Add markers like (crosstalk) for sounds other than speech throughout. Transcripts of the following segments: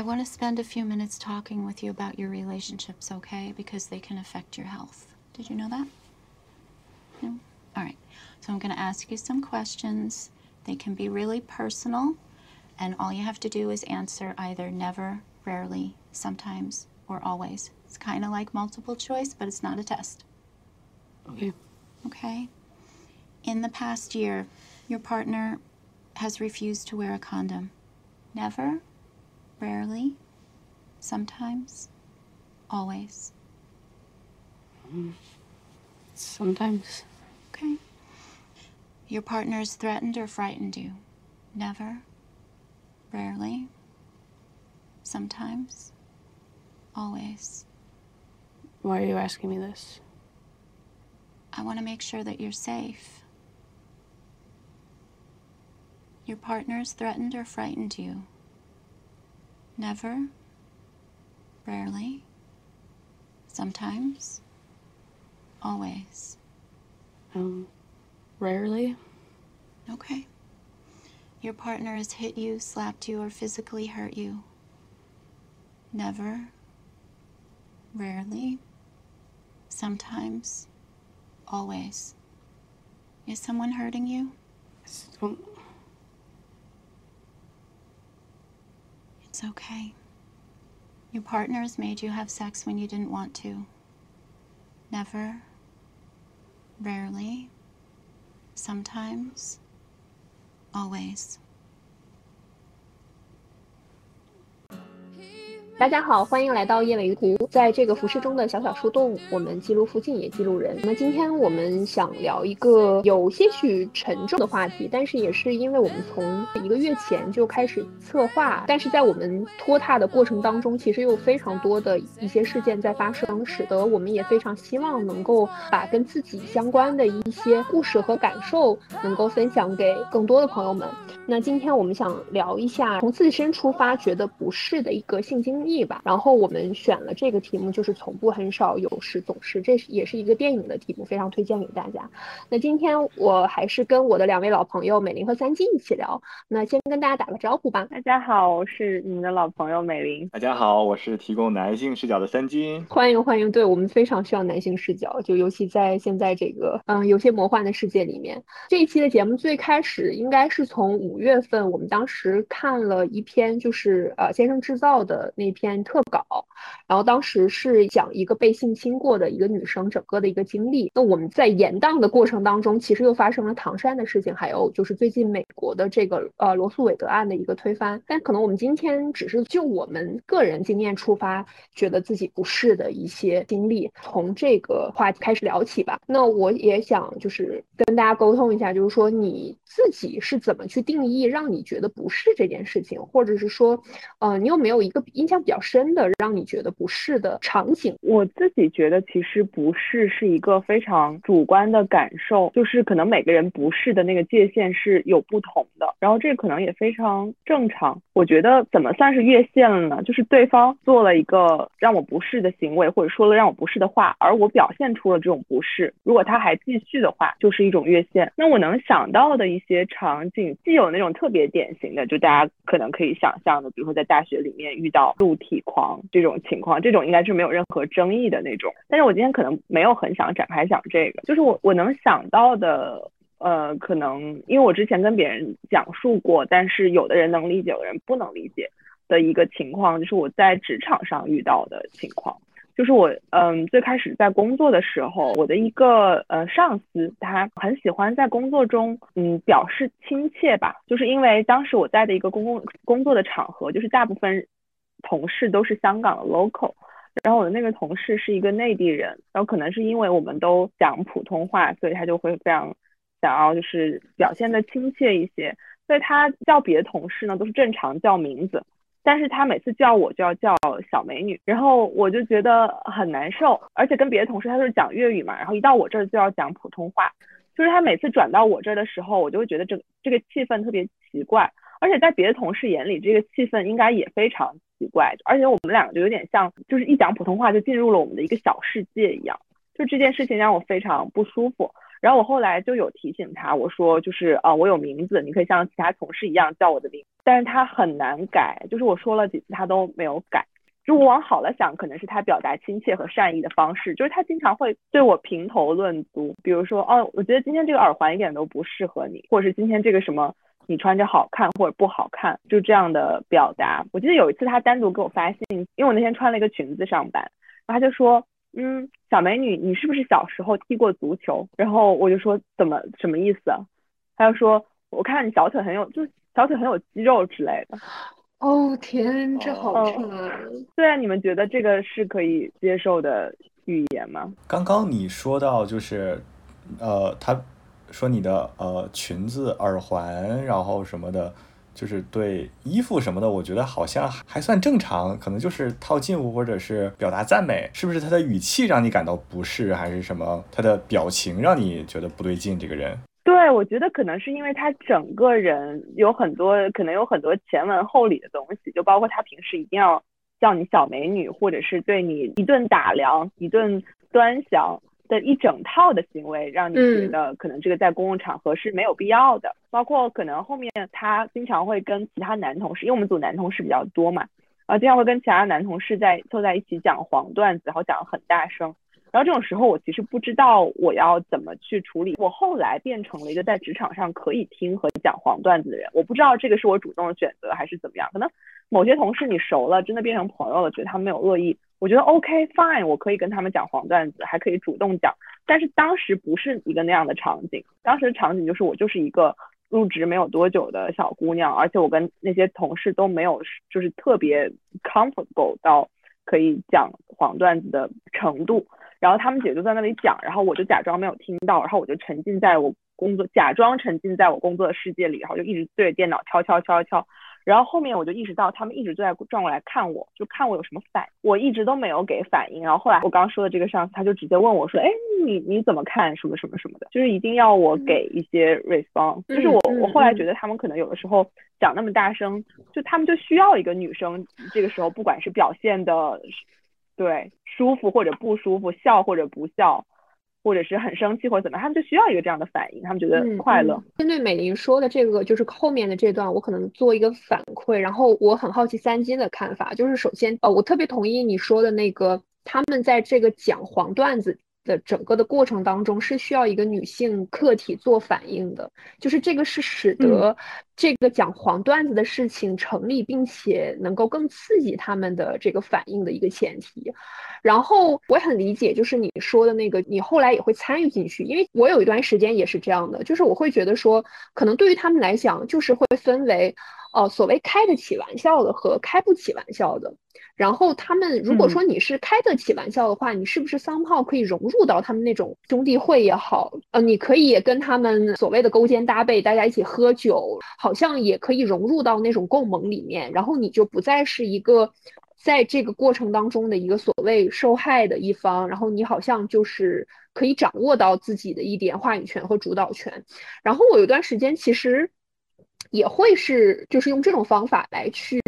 I want to spend a few minutes talking with you about your relationships, okay? Because they can affect your health. Did you know that? No? All right. So I'm going to ask you some questions. They can be really personal, and all you have to do is answer either never, rarely, sometimes, or always. It's kind of like multiple choice, but it's not a test. Okay. Okay? In the past year, your partner has refused to wear a condom. Never, rarely, sometimes, always. Sometimes. Okay? Your partner has threatened or frightened you. Never, rarely, sometimes, always. Why are you asking me this? I want to make sure that you're safe. Your partner's threatened or frightened you. Never, rarely, sometimes, always. Um, rarely. Okay. Your partner has hit you, slapped you, or physically hurt you. Never, rarely, sometimes, always. Is someone hurting you? It's okay. Your partner has made you have sex when you didn't want to. Never, rarely, sometimes, always. 大家好，欢迎来到夜尾鱼图。在这个浮世中的小小树洞，我们记录附近，也记录人。那今天我们想聊一个有些许沉重的话题，但是也是因为我们从一个月前就开始策划，但是在我们拖沓的过程当中，其实有非常多的一些事件在发生，使得我们也非常希望能够把跟自己相关的一些故事和感受能够分享给更多的朋友们。那今天我们想聊一下从自身出发觉得不适的一个性经历吧。然后我们选了这个题目，就是从不很少有时总是，这是也是一个电影的题目，非常推荐给大家。那今天我还是跟我的两位老朋友美玲和三金一起聊。那先跟大家打个招呼吧。大家好，我是你们的老朋友美玲。大家好，我是提供男性视角的三金。欢迎欢迎，对我们非常需要男性视角，就尤其在现在这个嗯有些魔幻的世界里面。这一期的节目最开始应该是从五月份，我们当时看了一篇就是呃先生制造的那一篇特稿，然后当时是讲一个被性侵过的一个女生整个的一个经历。那我们在延档的过程当中，其实又发生了唐山的事情，还有就是最近美国的这个呃罗素韦德案的一个推翻。但可能我们今天只是就我们个人经验出发，觉得自己不适的一些经历，从这个话题开始聊起吧。那我也想就是跟大家沟通一下，就是说你自己是怎么去定义让你觉得不适这件事情，或者是说，呃，你有没有一个印象比较深的让你觉得不适的场景？我自己觉得，其实不适是一个非常主观的感受，就是可能每个人不适的那个界限是有不同的，然后这可能也非常正常。我觉得怎么算是越线了呢？就是对方做了一个让我不适的行为，或者说了让我不适的话，而我表现出了这种不适，如果他还继续的话，就是一种越线。那我能想到的一些场景，既有那种特别典型的，就大家可能可以想象的，比如说在大学里面遇到露体狂这种情况，这种应该是没有任何争议的那种。但是我今天可能没有很想展开讲这个，就是我我能想到的。呃，可能因为我之前跟别人讲述过，但是有的人能理解，有的人不能理解的一个情况，就是我在职场上遇到的情况。就是我，嗯，最开始在工作的时候，我的一个呃上司，他很喜欢在工作中，嗯，表示亲切吧。就是因为当时我在的一个公共工作的场合，就是大部分同事都是香港的 local，然后我的那个同事是一个内地人，然后可能是因为我们都讲普通话，所以他就会非常。想要就是表现的亲切一些，所以他叫别的同事呢都是正常叫名字，但是他每次叫我就要叫小美女，然后我就觉得很难受，而且跟别的同事他是讲粤语嘛，然后一到我这儿就要讲普通话，就是他每次转到我这儿的时候，我就会觉得这个这个气氛特别奇怪，而且在别的同事眼里，这个气氛应该也非常奇怪，而且我们两个就有点像，就是一讲普通话就进入了我们的一个小世界一样，就这件事情让我非常不舒服。然后我后来就有提醒他，我说就是啊，我有名字，你可以像其他同事一样叫我的名但是他很难改，就是我说了几次他都没有改。就我往好了想，可能是他表达亲切和善意的方式，就是他经常会对我评头论足，比如说，哦，我觉得今天这个耳环一点都不适合你，或者是今天这个什么你穿着好看或者不好看，就这样的表达。我记得有一次他单独给我发信，因为我那天穿了一个裙子上班，然后他就说，嗯，小美女，你是不是小时候踢过足球？然后我就说怎么什么意思啊？他就说我看你小腿很有，就是小腿很有肌肉之类的。哦天，这好哦沉。对啊，你们觉得这个是可以接受的语言吗？刚刚你说到就是，呃，他说你的呃裙子、耳环，然后什么的，就是对衣服什么的，我觉得好像还算正常，可能就是套近乎或者是表达赞美，是不是他的语气让你感到不适，还是什么他的表情让你觉得不对劲？这个人，对，我觉得可能是因为他整个人有很多，可能有很多前文后理的东西，就包括他平时一定要叫你小美女，或者是对你一顿打量、一顿端详的一整套的行为，让你觉嗯得可能这个在公共场合是没有必要的。包括可能后面他经常会跟其他男同事，因为我们组男同事比较多嘛，啊经常会跟其他男同事在凑在一起讲黄段子，然后讲得很大声。然后这种时候，我其实不知道我要怎么去处理。我后来变成了一个在职场上可以听和讲黄段子的人，我不知道这个是我主动的选择还是怎么样。可能某些同事你熟了，真的变成朋友了，觉得他们没有恶意，我觉得 OK fine，我可以跟他们讲黄段子，还可以主动讲。但是当时不是一个那样的场景，当时的场景就是我就是一个入职没有多久的小姑娘，而且我跟那些同事都没有就是特别 comfortable 到可以讲黄段子的程度。然后他们姐就在那里讲，然后我就假装没有听到，然后我就沉浸在我工作，假装沉浸在我工作的世界里，然后就一直对着电脑敲敲敲敲。然后后面我就意识到，他们一直都在转过来看我，就看我有什么反应，我一直都没有给反应。然后后来我刚刚说的这个上司，他就直接问我说：“哎，你你怎么看什么什么什么的？”就是一定要我给一些 response。就是我嗯我后来嗯觉得他们可能有的时候讲那么大声，就他们就需要一个女生，这个时候不管是表现的对舒服或者不舒服，笑或者不笑，或者是很生气或者怎么样，他们就需要一个这样的反应，他们觉得嗯快乐。嗯针对美玲说的这个，就是后面的这段，我可能做一个反馈。然后我很好奇三金的看法，就是首先，呃，我特别同意你说的那个，他们在这个讲黄段子的整个的过程当中，是需要一个女性客体做反应的，就是这个是使得这个讲黄段子的事情成立，并且能够更刺激他们的这个反应的一个前提。然后我也很理解，就是你说的那个，你后来也会参与进去，因为我有一段时间也是这样的，就是我会觉得说，可能对于他们来讲，就是会分为，呃，所谓开得起玩笑的和开不起玩笑的。然后他们如果说你是开得起玩笑的话，你是不是 somehow 可以融入到他们那种兄弟会也好，呃，你可以跟他们所谓的勾肩搭背，大家一起喝酒，好像也可以融入到那种共盟里面，然后你就不再是一个。在这个过程当中的一个所谓受害的一方，然后你好像就是可以掌握到自己的一点话语权和主导权。然后我有段时间其实也会是就是用这种方法来去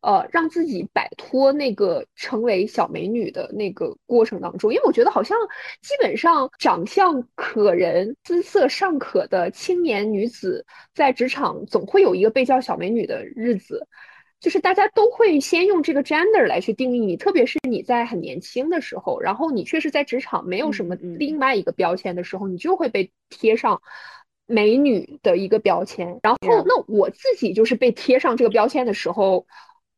呃让自己摆脱那个成为小美女的那个过程当中，因为我觉得好像基本上长相可人、姿色尚可的青年女子在职场总会有一个被叫小美女的日子。就是大家都会先用这个 gender 来去定义你，特别是你在很年轻的时候，然后你确实在职场没有什么另外一个标签的时候，你就会被贴上美女的一个标签。然后那我自己就是被贴上这个标签的时候，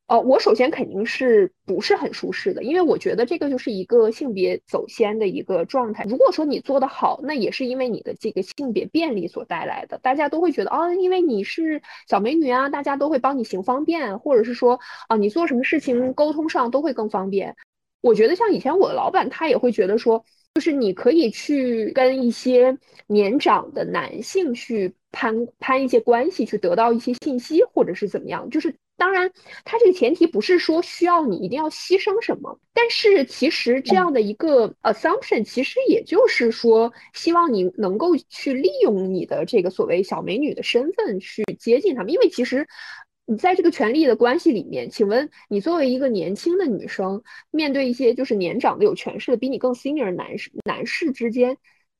呃，我首先肯定是不是很舒适的，因为我觉得这个就是一个性别走先的一个状态。如果说你做得好，那也是因为你的这个性别便利所带来的，大家都会觉得啊，因为你是小美女啊，大家都会帮你行方便，或者是说啊，你做什么事情沟通上都会更方便。我觉得像以前我的老板，他也会觉得说，就是你可以去跟一些年长的男性去攀攀一些关系，去得到一些信息，或者是怎么样。就是当然，他这个前提不是说需要你一定要牺牲什么，但是其实这样的一个 assumption，其实也就是说，希望你能够去利用你的这个所谓小美女的身份去接近他们，因为其实。你在这个权力的关系里面，请问你作为一个年轻的女生，面对一些就是年长的有权势的比你更 senior 男士男士之间，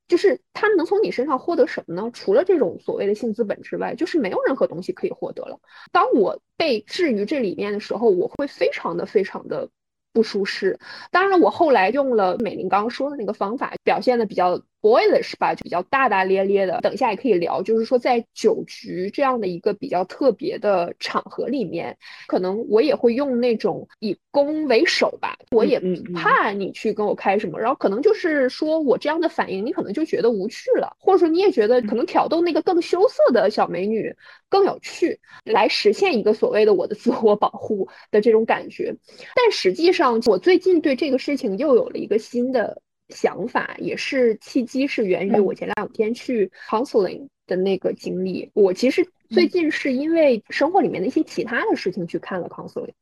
就是他们能从你身上获得什么呢？除了这种所谓的性资本之外，就是没有任何东西可以获得了。当我被置于这里面的时候，我会非常的非常的不舒适。当然了，我后来用了美玲刚刚说的那个方法，表现的比较。Boyish 吧，就比较大大咧咧的。等一下也可以聊，就是说在酒局这样的一个比较特别的场合里面，可能我也会用那种以攻为守吧。我也怕你去跟我开什么，然后可能就是说我这样的反应，你可能就觉得无趣了，或者说你也觉得可能挑逗那个更羞涩的小美女更有趣，来实现一个所谓的我的自我保护的这种感觉。但实际上，我最近对这个事情又有了一个新的。想法也是契机，是源于我前两天去 counseling 的那个经历。我其实最近是因为生活里面的一些其他的事情去看了 counseling，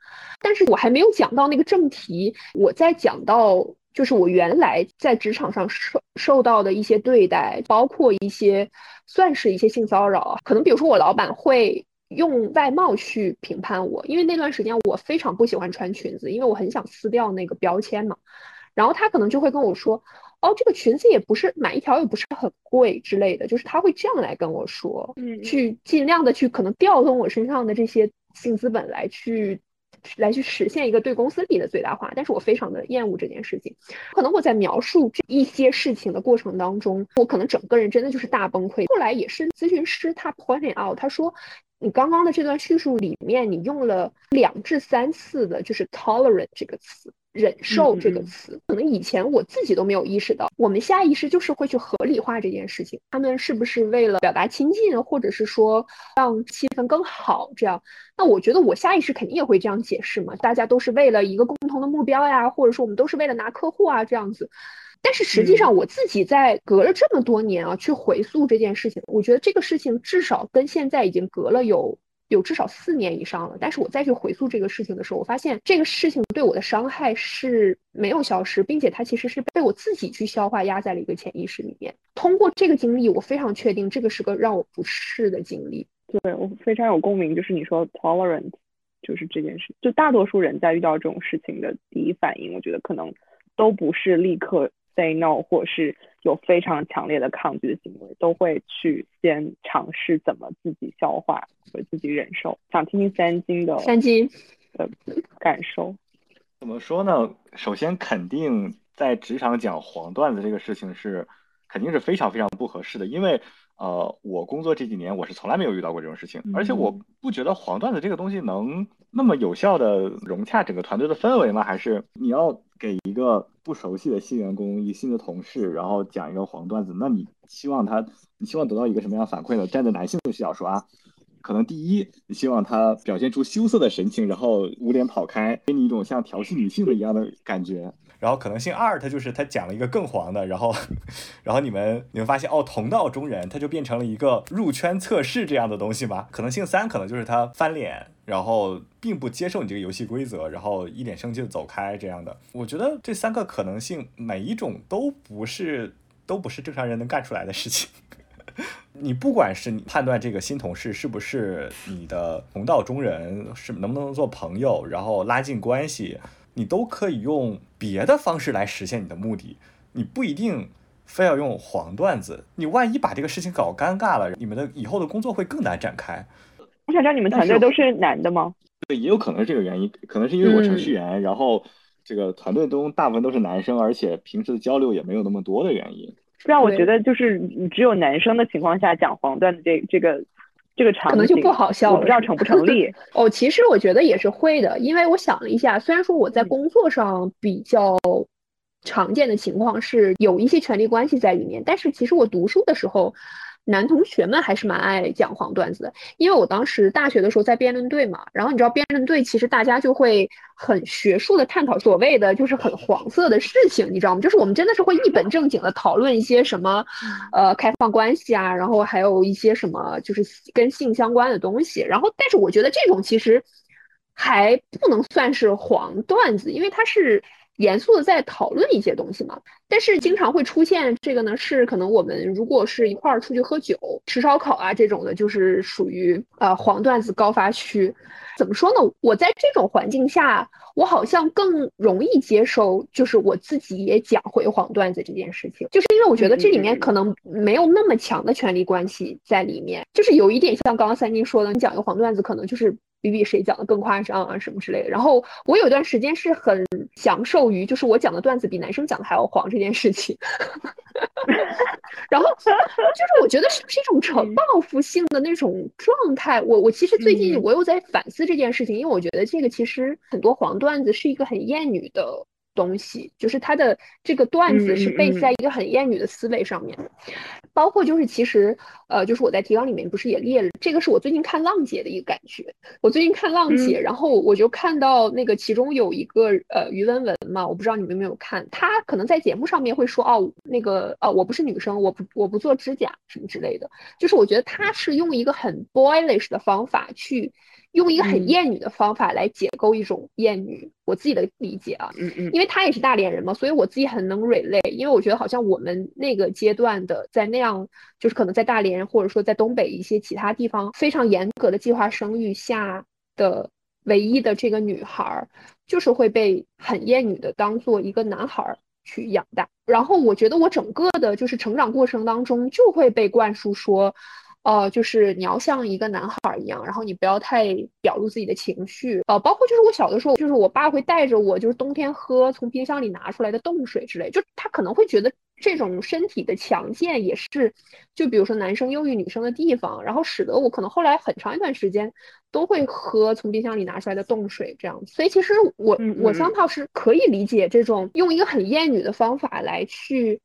但是我还没有讲到那个正题。我在讲到就是我原来在职场上受受到的一些对待，包括一些算是一些性骚扰，可能比如说我老板会用外貌去评判我，因为那段时间我非常不喜欢穿裙子，因为我很想撕掉那个标签嘛。然后他可能就会跟我说，哦，这个裙子也不是买一条也不是很贵之类的，就是他会这样来跟我说，嗯，去尽量的去可能调动我身上的这些性资本来去，来去实现一个对公司利益的最大化。但是我非常的厌恶这件事情，可能我在描述这一些事情的过程当中，我可能整个人真的就是大崩溃。后来也是咨询师他 pointing out，他说，你刚刚的这段叙述里面，你用了两至三次的就是 tolerant 这个词。忍受这个词，可能以前我自己都没有意识到，我们下意识就是会去合理化这件事情。他们是不是为了表达亲近，或者是说让气氛更好？这样，那我觉得我下意识肯定也会这样解释嘛。大家都是为了一个共同的目标呀，或者说我们都是为了拿客户啊，这样子。但是实际上，我自己在隔了这么多年啊，去回溯这件事情，我觉得这个事情至少跟现在已经隔了有。有至少四年以上了，但是我再去回溯这个事情的时候，我发现这个事情对我的伤害是没有消失，并且它其实是被我自己去消化压在了一个潜意识里面。通过这个经历，我非常确定这个是个让我不适的经历。对我非常有共鸣，就是你说 tolerant，就是这件事，就大多数人在遇到这种事情的第一反应，我觉得可能都不是立刻 say no，或是。有非常强烈的抗拒的行为，都会去先尝试怎么自己消化和自己忍受。想听听三金的三金的感受。怎么说呢？首先，肯定在职场讲黄段子这个事情是肯定是非常非常不合适的，因为呃，我工作这几年我是从来没有遇到过这种事情，而且我不觉得黄段子这个东西能那么有效的融洽整个团队的氛围吗？还是你要？给一个不熟悉的新员工，一新的同事，然后讲一个黄段子，那你希望他，你希望得到一个什么样反馈呢？站在男性的视角说啊，可能第一，你希望他表现出羞涩的神情，然后捂脸跑开，给你一种像调戏女性的一样的感觉。然后可能性二，他就是他讲了一个更黄的，然后，(laughs) 然后你们你们发现哦，同道中人，他就变成了一个入圈测试这样的东西吧？可能性三，可能就是他翻脸，然后并不接受你这个游戏规则，然后一脸生气的走开这样的。我觉得这三个可能性，每一种都不是都不是正常人能干出来的事情。(laughs) 你不管是你判断这个新同事是不是你的同道中人，是能不能做朋友，然后拉近关系。你都可以用别的方式来实现你的目的，你不一定非要用黄段子。你万一把这个事情搞尴尬了，你们的以后的工作会更难展开。我想知道你们团队都是男的吗？对，也有可能是这个原因，可能是因为我程序员，然后这个团队中大部分都是男生，而且平时的交流也没有那么多的原因。让我觉得就是只有男生的情况下讲黄段子，这这个。这个场可能就不好笑了，我不知道成不成立。(laughs) 哦，其实我觉得也是会的，因为我想了一下，虽然说我在工作上比较常见的情况是有一些权力关系在里面，但是其实我读书的时候。男同学们还是蛮爱讲黄段子的，因为我当时大学的时候在辩论队嘛，然后你知道辩论队其实大家就会很学术的探讨所谓的就是很黄色的事情，你知道吗？就是我们真的是会一本正经的讨论一些什么，呃，开放关系啊，然后还有一些什么就是跟性相关的东西，然后但是我觉得这种其实还不能算是黄段子，因为它是。严肃的在讨论一些东西嘛，但是经常会出现这个呢，是可能我们如果是一块儿出去喝酒、吃烧烤啊这种的，就是属于呃黄段子高发区。怎么说呢？我在这种环境下，我好像更容易接受，就是我自己也讲回黄段子这件事情，就是因为我觉得这里面可能没有那么强的权力关系在里面，就是有一点像刚刚三金说的，你讲一个黄段子，可能就是比比谁讲的更夸张啊什么之类的。然后我有段时间是很享受于，就是我讲的段子比男生讲的还要黄这件事情。(laughs) 然后就是我觉得是不是一种成报复性的那种状态？我我其实最近嗯我又在反思这件事情，因为我觉得这个其实很多黄段子是一个很厌女的东西，就是他的这个段子是嗯嗯 base 嗯在一个很厌女的思维上面的。包括就是其实呃，就是我在提纲里面不是也列了，这个是我最近看浪姐的一个感觉。我最近看浪姐，然后我就看到那个其中有一个呃于文文嘛，我不知道你们有没有看，她可能在节目上面会说哦，那个呃我不是女生，我不我不做指甲什么之类的，就是我觉得她是用一个很 boyish 的方法去。用一个很嗯厌女的方法来解构一种厌女，我自己的理解啊，嗯嗯因为他也是大连人嘛，所以我自己很能 relate，因为我觉得好像我们那个阶段的，在那样就是可能在大连或者说在东北一些其他地方非常严格的计划生育下的唯一的这个女孩儿，就是会被很厌女的当做一个男孩儿去养大。然后我觉得我整个的就是成长过程当中就会被灌输说。呃，就是你要像一个男孩儿一样，然后你不要太表露自己的情绪。呃，包括就是我小的时候，就是我爸会带着我，就是冬天喝从冰箱里拿出来的冻水之类，就他可能会觉得这种身体的强健也是，就比如说男生优于女生的地方，然后使得我可能后来很长一段时间都会喝从冰箱里拿出来的冻水这样子。所以其实我我嗯嗯嗯桑炮是可以理解这种用一个很厌女的方法来去。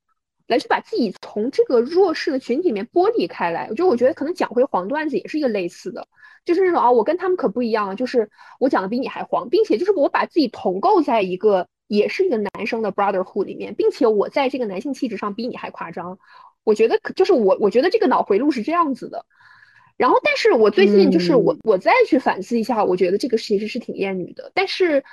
来去把自己从这个弱势的群体里面剥离开来，就我觉得可能讲回黄段子也是一个类似的，就是那种啊，我跟他们可不一样，就是我讲的比你还黄，并且就是我把自己同构在一个也是一个男生的 brotherhood 里面，并且我在这个男性气质上比你还夸张，我觉得可就是我我觉得这个脑回路是这样子的。然后，但是我最近就是我嗯我再去反思一下，我觉得这个其实是挺厌女的，但是。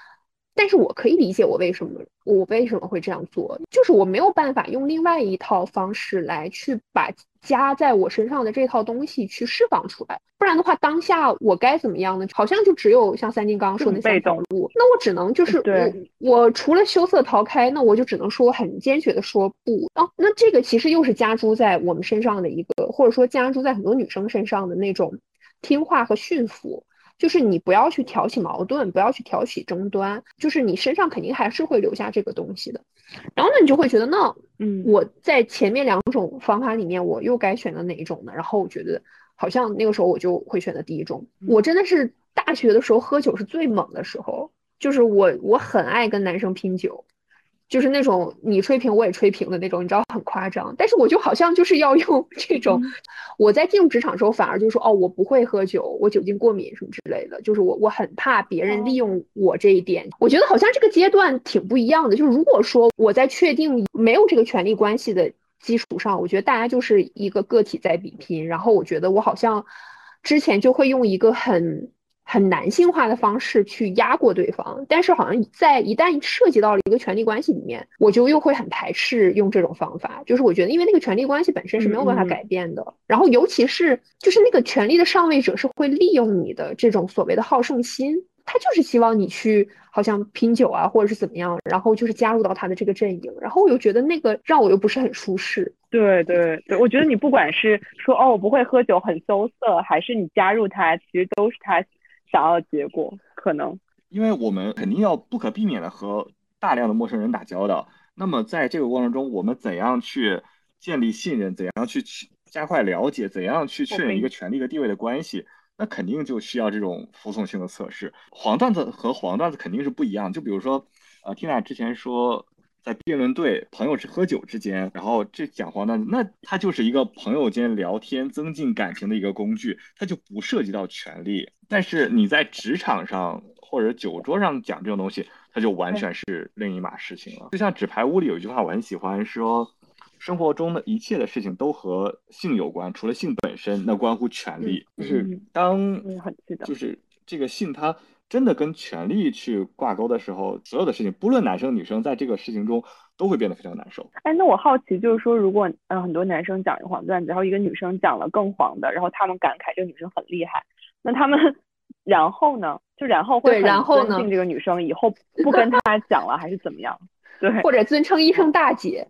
但是我可以理解我为什么我为什么会这样做，就是我没有办法用另外一套方式来去把加在我身上的这套东西去释放出来，不然的话，当下我该怎么样呢？好像就只有像三金刚刚说的那三条路，那我只能就是我我除了羞涩逃开，那我就只能说很坚决的说不啊。那这个其实又是加诸在我们身上的一个，或者说加诸在很多女生身上的那种听话和驯服。就是你不要去挑起矛盾，不要去挑起争端，就是你身上肯定还是会留下这个东西的。然后呢，你就会觉得，那嗯，我在前面两种方法里面，我又该选择哪一种呢？然后我觉得好像那个时候我就会选择第一种。我真的是大学的时候喝酒是最猛的时候，就是我我很爱跟男生拼酒。就是那种你吹平我也吹平的那种，你知道很夸张。但是我就好像就是要用 (laughs) 这种，我在进入职场时候反而就说哦，我不会喝酒，我酒精过敏什么之类的。就是我我很怕别人利用我这一点。我觉得好像这个阶段挺不一样的。就是如果说我在确定没有这个权利关系的基础上，我觉得大家就是一个个体在比拼。然后我觉得我好像之前就会用一个很。很男性化的方式去压过对方，但是好像在一旦涉及到了一个权力关系里面，我就又会很排斥用这种方法。就是我觉得，因为那个权力关系本身是没有办法改变的，嗯、然后尤其是就是那个权力的上位者是会利用你的这种所谓的好胜心，他就是希望你去好像拼酒啊，或者是怎么样，然后就是加入到他的这个阵营，然后我又觉得那个让我又不是很舒适。对对对，我觉得你不管是说哦我不会喝酒很羞涩，还是你加入他，其实都是他。想要结果可能，因为我们肯定要不可避免的和大量的陌生人打交道。那么在这个过程中，我们怎样去建立信任？怎样去加快了解？怎样去确认一个权力和地位的关系？那肯定就需要这种服从性的测试。黄段子和黄段子肯定是不一样。就比如说，呃，Tina 之前说。在辩论队朋友是喝酒之间，然后这讲黄段子，那它就是一个朋友间聊天、增进感情的一个工具，它就不涉及到权利。但是你在职场上或者酒桌上讲这种东西，它就完全是另一码事情了。就像纸牌屋里有一句话我很喜欢说，生活中的一切的事情都和性有关，除了性本身，那关乎权利。嗯、就是当就是这个性它。真的跟权力去挂钩的时候，所有的事情，不论男生女生，在这个事情中都会变得非常难受。哎，那我好奇，就是说，如果呃很多男生讲一个黄段子，然后一个女生讲了更黄的，然后他们感慨这个女生很厉害，那他们然后呢？就然后会然后尊敬这个女生，以后 (laughs) 不跟她讲了，还是怎么样？对，或者尊称一声大姐。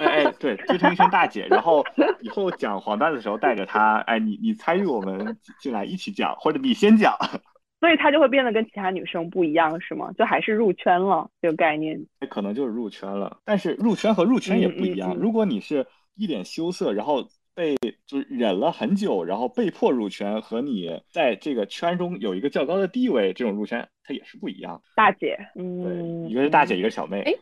哎哎，(laughs) 对，尊称一声大姐，然后以后讲黄段子的时候带着她，哎，你你参与我们进来一起讲，或者你先讲。(laughs) 所以她就会变得跟其他女生不一样，是吗？就还是入圈了这个概念？可能就是入圈了，但是入圈和入圈也不一样。嗯嗯嗯如果你是一脸羞涩，然后被就是忍了很久，然后被迫入圈，和你在这个圈中有一个较高的地位，这种入圈它也是不一样。大姐，对，嗯，一个是大姐，一个是小妹。(laughs) 哎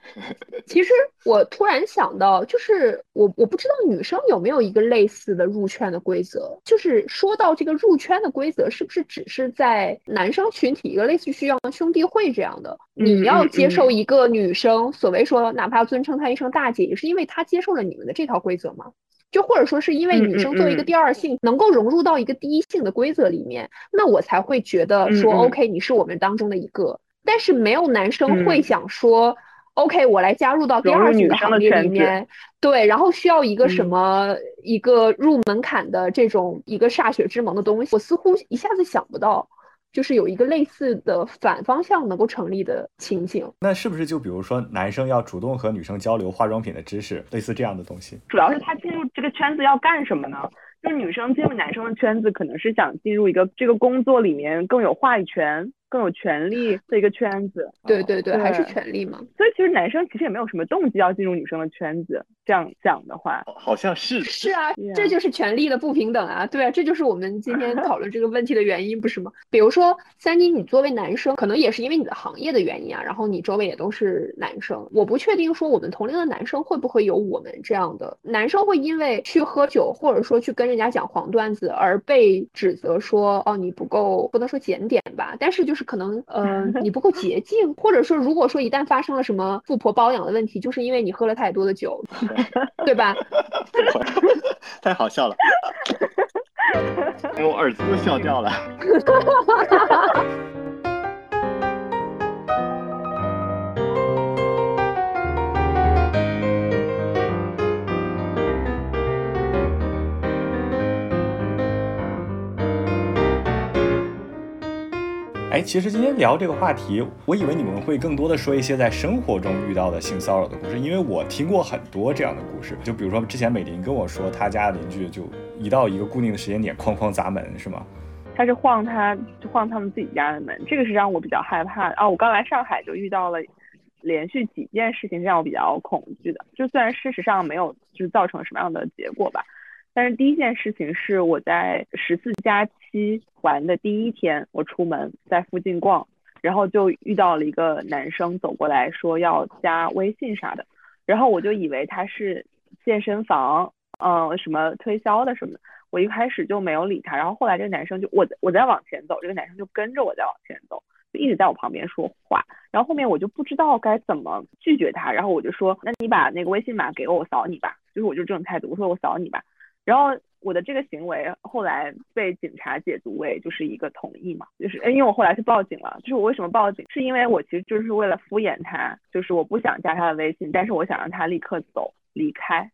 其实我突然想到，就是我我不知道女生有没有一个类似的入圈的规则。就是说到这个入圈的规则，是不是只是在男生群体一个类似于像兄弟会这样的？你要接受嗯一个女生，所谓说哪怕尊称她一声大姐，也是因为她接受了你们的这套规则吗？就或者说是因为嗯女生作为一个第二性，能够融入到一个第一性的规则里面，那我才会觉得说 OK，你是我们当中的一个。但是没有男生会嗯想说。OK，我来加入到第二性的的行列里面，对，然后需要一个什嗯么、一个入门槛的这种一个歃血之盟的东西，我似乎一下子想不到，就是有一个类似的反方向能够成立的情形。那是不是就比如说男生要主动和女生交流化妆品的知识，类似这样的东西？主要是他进入这个圈子要干什么呢？就是女生进入男生的圈子，可能是想进入一个这个工作里面更有话语权、更有权利的一个圈子。(laughs) 对对对，还是权利嘛。所以其实男生其实也没有什么动机要进入女生的圈子。这样讲的话，好像是是啊这就是权利的不平等啊！对啊，这就是我们今天讨论这个问题的原因，不是吗？比如说，三金，你作为男生，可能也是因为你的行业的原因啊，然后你周围也都是男生，我不确定说我们同龄的男生会不会有我们这样的男生会因为去喝酒或者说去跟人家讲黄段子而被指责说哦你不够，不能说检点吧，但是就是可能呃 (laughs) 你不够洁净，或者说如果说一旦发生了什么富婆包养的问题，就是因为你喝了太多的酒，对吧？(laughs) 太好笑了，(laughs) 哎，我耳朵都笑掉了。哎，其实今天聊这个话题，我以为你们会更多的说一些在生活中遇到的性骚扰的故事，因为我听过很多这样的故事。就比如说之前美玲跟我说，她家邻居就一到一个固定的时间点哐哐砸门，是吗？他是晃他就晃他们自己家的门，这个是让我比较害怕的啊！我刚来上海就遇到了连续几件事情，让我比较恐惧的。就虽然事实上没有就是造成什么样的结果吧，但是第一件事情是我在十四加七玩的第一天，我出门在附近逛，然后就遇到了一个男生走过来说要加微信啥的，然后我就以为他是健身房，嗯、什么推销的什么的。我一开始就没有理他，然后后来这个男生就我我在往前走，这个男生就跟着我在往前走，就一直在我旁边说话，然后后面我就不知道该怎么拒绝他，然后我就说，那你把那个微信码给我，我扫你吧，就是我就这种态度，我说我扫你吧，然后我的这个行为后来被警察解读为就是一个同意嘛，就是因为我后来去报警了，就是我为什么报警，是因为我其实就是为了敷衍他，就是我不想加他的微信，但是我想让他立刻走离开。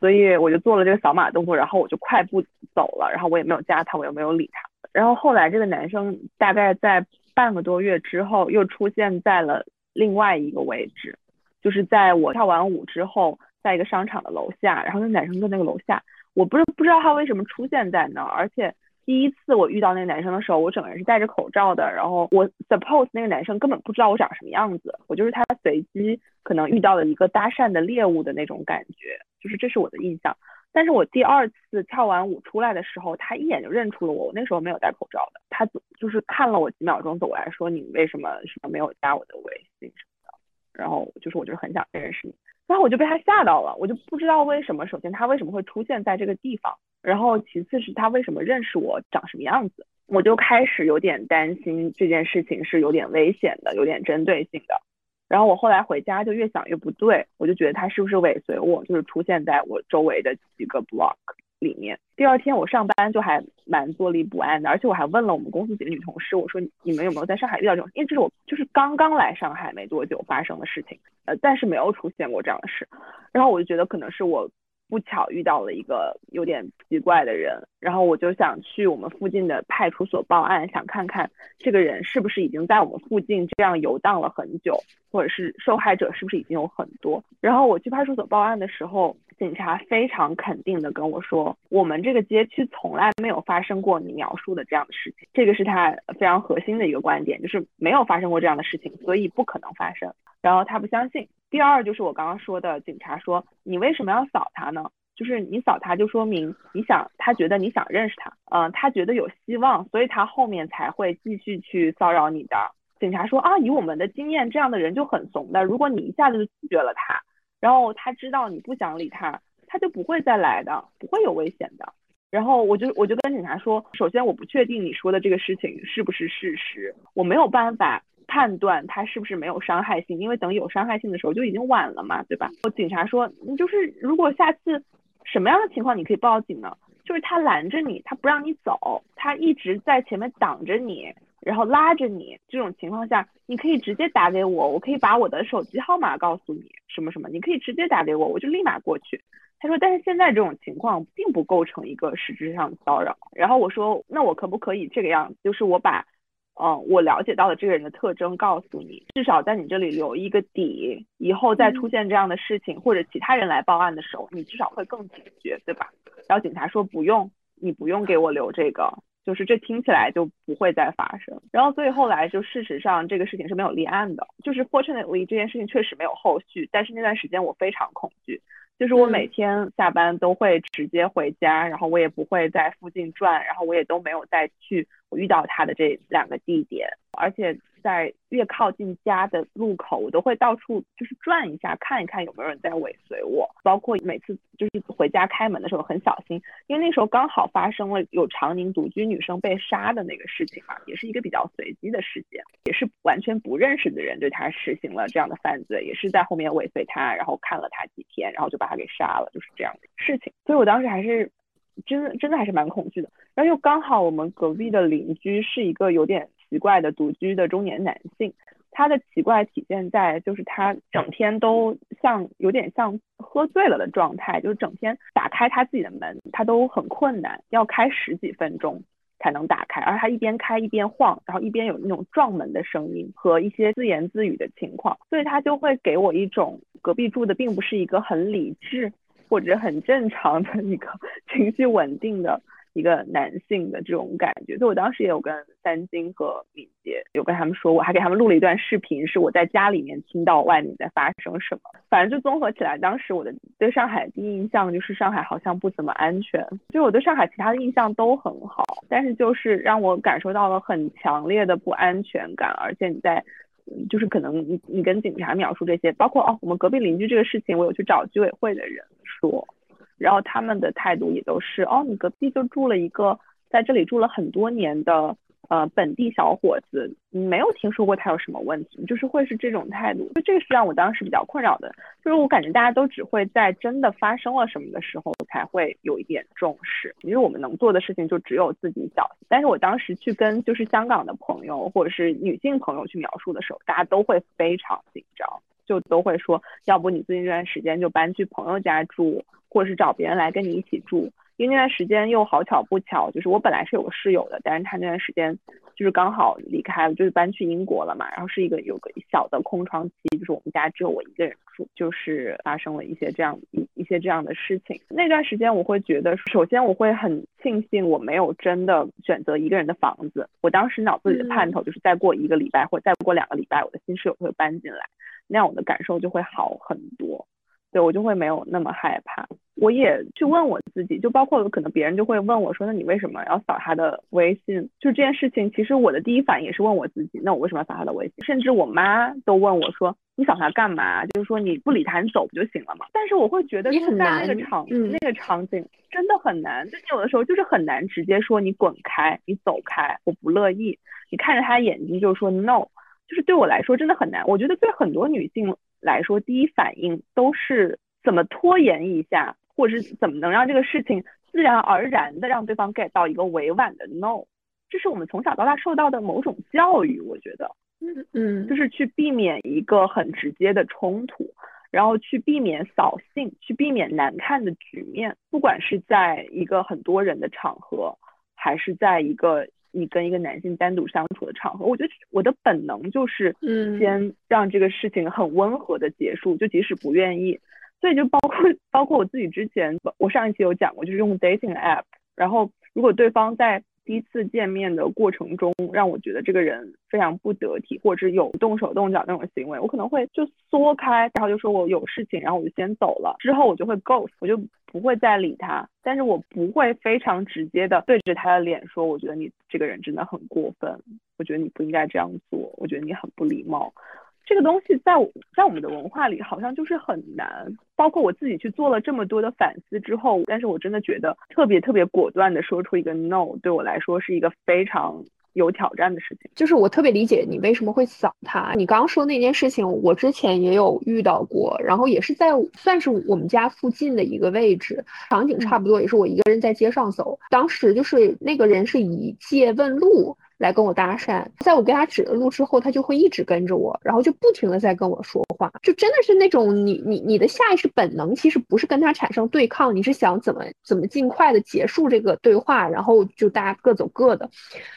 所以我就做了这个扫码动作，然后我就快步走了，然后我也没有加他，我也没有理他。然后后来这个男生大概在半个多月之后又出现在了另外一个位置，就是在我跳完舞之后，在一个商场的楼下，然后那男生在那个楼下，我不是不知道他为什么出现在那儿，而且第一次我遇到那个男生的时候，我整个人是戴着口罩的，然后我 suppose 那个男生根本不知道我长什么样子，我就是他随机可能遇到了一个搭讪的猎物的那种感觉，就是这是我的印象。但是我第二次跳完舞出来的时候，他一眼就认出了我，我那时候没有戴口罩的，他就是看了我几秒钟走过来说你为什么什么没有加我的微信什么的，然后就是我就是很想认识你，然后我就被他吓到了，我就不知道为什么，首先他为什么会出现在这个地方，然后其次是他为什么认识我长什么样子，我就开始有点担心这件事情是有点危险的，有点针对性的。然后我后来回家就越想越不对，我就觉得他是不是尾随我，就是出现在我周围的几个 block 里面。第二天我上班就还蛮坐立不安的，而且我还问了我们公司几个女同事，我说你们有没有在上海遇到这种？因为这是我就是刚刚来上海没多久发生的事情，呃，但是没有出现过这样的事。然后我就觉得可能是我不巧遇到了一个有点奇怪的人，然后我就想去我们附近的派出所报案，想看看这个人是不是已经在我们附近这样游荡了很久，或者是受害者是不是已经有很多。然后我去派出所报案的时候，警察非常肯定的跟我说，我们这个街区从来没有发生过你描述的这样的事情，这个是他非常核心的一个观点，就是没有发生过这样的事情，所以不可能发生。然后他不相信。第二就是我刚刚说的，警察说你为什么要扫他呢？就是你扫他就说明你想，他觉得你想认识他，嗯，他觉得有希望，所以他后面才会继续去骚扰你的。警察说啊，以我们的经验，这样的人就很怂的。如果你一下子就拒绝了他，然后他知道你不想理他，他就不会再来的，不会有危险的。然后我就我就跟警察说，首先我不确定你说的这个事情是不是事实，我没有办法。判断他是不是没有伤害性，因为等有伤害性的时候就已经晚了嘛，对吧？我警察说，你就是如果下次什么样的情况你可以报警呢？就是他拦着你，他不让你走，他一直在前面挡着你，然后拉着你，这种情况下你可以直接打给我，我可以把我的手机号码告诉你，什么什么，你可以直接打给我，我就立马过去。他说，但是现在这种情况并不构成一个实质上的骚扰。然后我说，那我可不可以这个样子？就是我把。嗯，我了解到了这个人的特征，告诉你，至少在你这里留一个底，以后再出现这样的事情或者其他人来报案的时候，你至少会更警觉，对吧？然后警察说不用，你不用给我留这个，就是这听起来就不会再发生。然后所以后来就事实上这个事情是没有立案的，就是 fortunately 这件事情确实没有后续，但是那段时间我非常恐惧。就是我每天下班都会直接回家，然后我也不会在附近转，然后我也都没有再去我遇到他的这两个地点，而且。在越靠近家的路口，我都会到处就是转一下，看一看有没有人在尾随我。包括每次就是回家开门的时候很小心，因为那时候刚好发生了有长宁独居女生被杀的那个事情嘛，也是一个比较随机的事件，也是完全不认识的人对他实行了这样的犯罪，也是在后面尾随他，然后看了他几天，然后就把他给杀了，就是这样的事情。所以我当时还是真的真的还是蛮恐惧的。然后又刚好我们隔壁的邻居是一个有点。奇怪的独居的中年男性，他的奇怪体现在就是他整天都像有点像喝醉了的状态，就是整天打开他自己的门，他都很困难，要开十几分钟才能打开，而他一边开一边晃，然后一边有那种撞门的声音和一些自言自语的情况，所以他就会给我一种隔壁住的并不是一个很理智或者很正常的一个 (laughs) 情绪稳定的。一个男性的这种感觉，所以我当时也有跟三金和敏捷有跟他们说，我还给他们录了一段视频，是我在家里面听到外面在发生什么。反正就综合起来，当时我的对上海第一印象就是上海好像不怎么安全，就我对上海其他的印象都很好，但是就是让我感受到了很强烈的不安全感，而且你在，就是可能你你跟警察描述这些，包括哦我们隔壁邻居这个事情，我有去找居委会的人说。然后他们的态度也都是，哦，你隔壁就住了一个在这里住了很多年的呃本地小伙子，你没有听说过他有什么问题，就是会是这种态度。就这个是让我当时比较困扰的，就是我感觉大家都只会在真的发生了什么的时候才会有一点重视，因为我们能做的事情就只有自己小心。但是我当时去跟就是香港的朋友或者是女性朋友去描述的时候，大家都会非常紧张，就都会说，要不你最近这段时间就搬去朋友家住。或者是找别人来跟你一起住，因为那段时间又好巧不巧，就是我本来是有个室友的，但是他那段时间就是刚好离开了，就是搬去英国了嘛，然后是一个有个小的空窗期，就是我们家只有我一个人住，就是发生了一些这样一一些这样的事情。那段时间我会觉得，首先我会很庆幸我没有真的选择一个人的房子，我当时脑子里的盼头就是再过一个礼拜或者再过两个礼拜，我的新室友会搬进来，那样我的感受就会好很多。对我就会没有那么害怕，我也去问我自己，就包括可能别人就会问我说，那你为什么要扫他的微信？就这件事情，其实我的第一反应也是问我自己，那我为什么要扫他的微信？甚至我妈都问我说，你扫他干嘛？就是说你不理他，你走不就行了嘛？但是我会觉得是在那个场那个场景真的很难，就你有的时候就是很难直接说你滚开，你走开，我不乐意。你看着他眼睛就说 no，就是对我来说真的很难。我觉得对很多女性。来说，第一反应都是怎么拖延一下，或者是怎么能让这个事情自然而然的让对方 get 到一个委婉的 no，这是我们从小到大受到的某种教育，我觉得，嗯嗯，就是去避免一个很直接的冲突。然后去避免扫兴，去避免难看的局面，不管是在一个很多人的场合，还是在一个你跟一个男性单独相处的场合，我觉得我的本能就是嗯先让这个事情很温和的结束，就即使不愿意。所以就包括包括我自己之前，我上一期有讲过，就是用 dating app，然后如果对方在第一次见面的过程中让我觉得这个人非常不得体，或者是有动手动脚那种行为，我可能会就缩开，然后就说我有事情，然后我就先走了。之后我就会 ghost，我就不会再理他，但是我不会非常直接的对着他的脸说，我觉得你这个人真的很过分，我觉得你不应该这样做，我觉得你很不礼貌。这个东西在在我们的文化里好像就是很难，包括我自己去做了这么多的反思之后，但是我真的觉得特别特别果断的说出一个 no，对我来说是一个非常有挑战的事情。就是我特别理解你为什么会扫他。你刚刚说那件事情，我之前也有遇到过，然后也是在算是我们家附近的一个位置，场景差不多，也是我一个人在街上走。当时就是那个人是以借问路。来跟我搭讪，在我给他指了路之后，他就会一直跟着我，然后就不停的在跟我说话，就真的是那种你你你的下意识本能其实不是跟他产生对抗，你是想怎么怎么尽快的结束这个对话，然后就大家各走各的。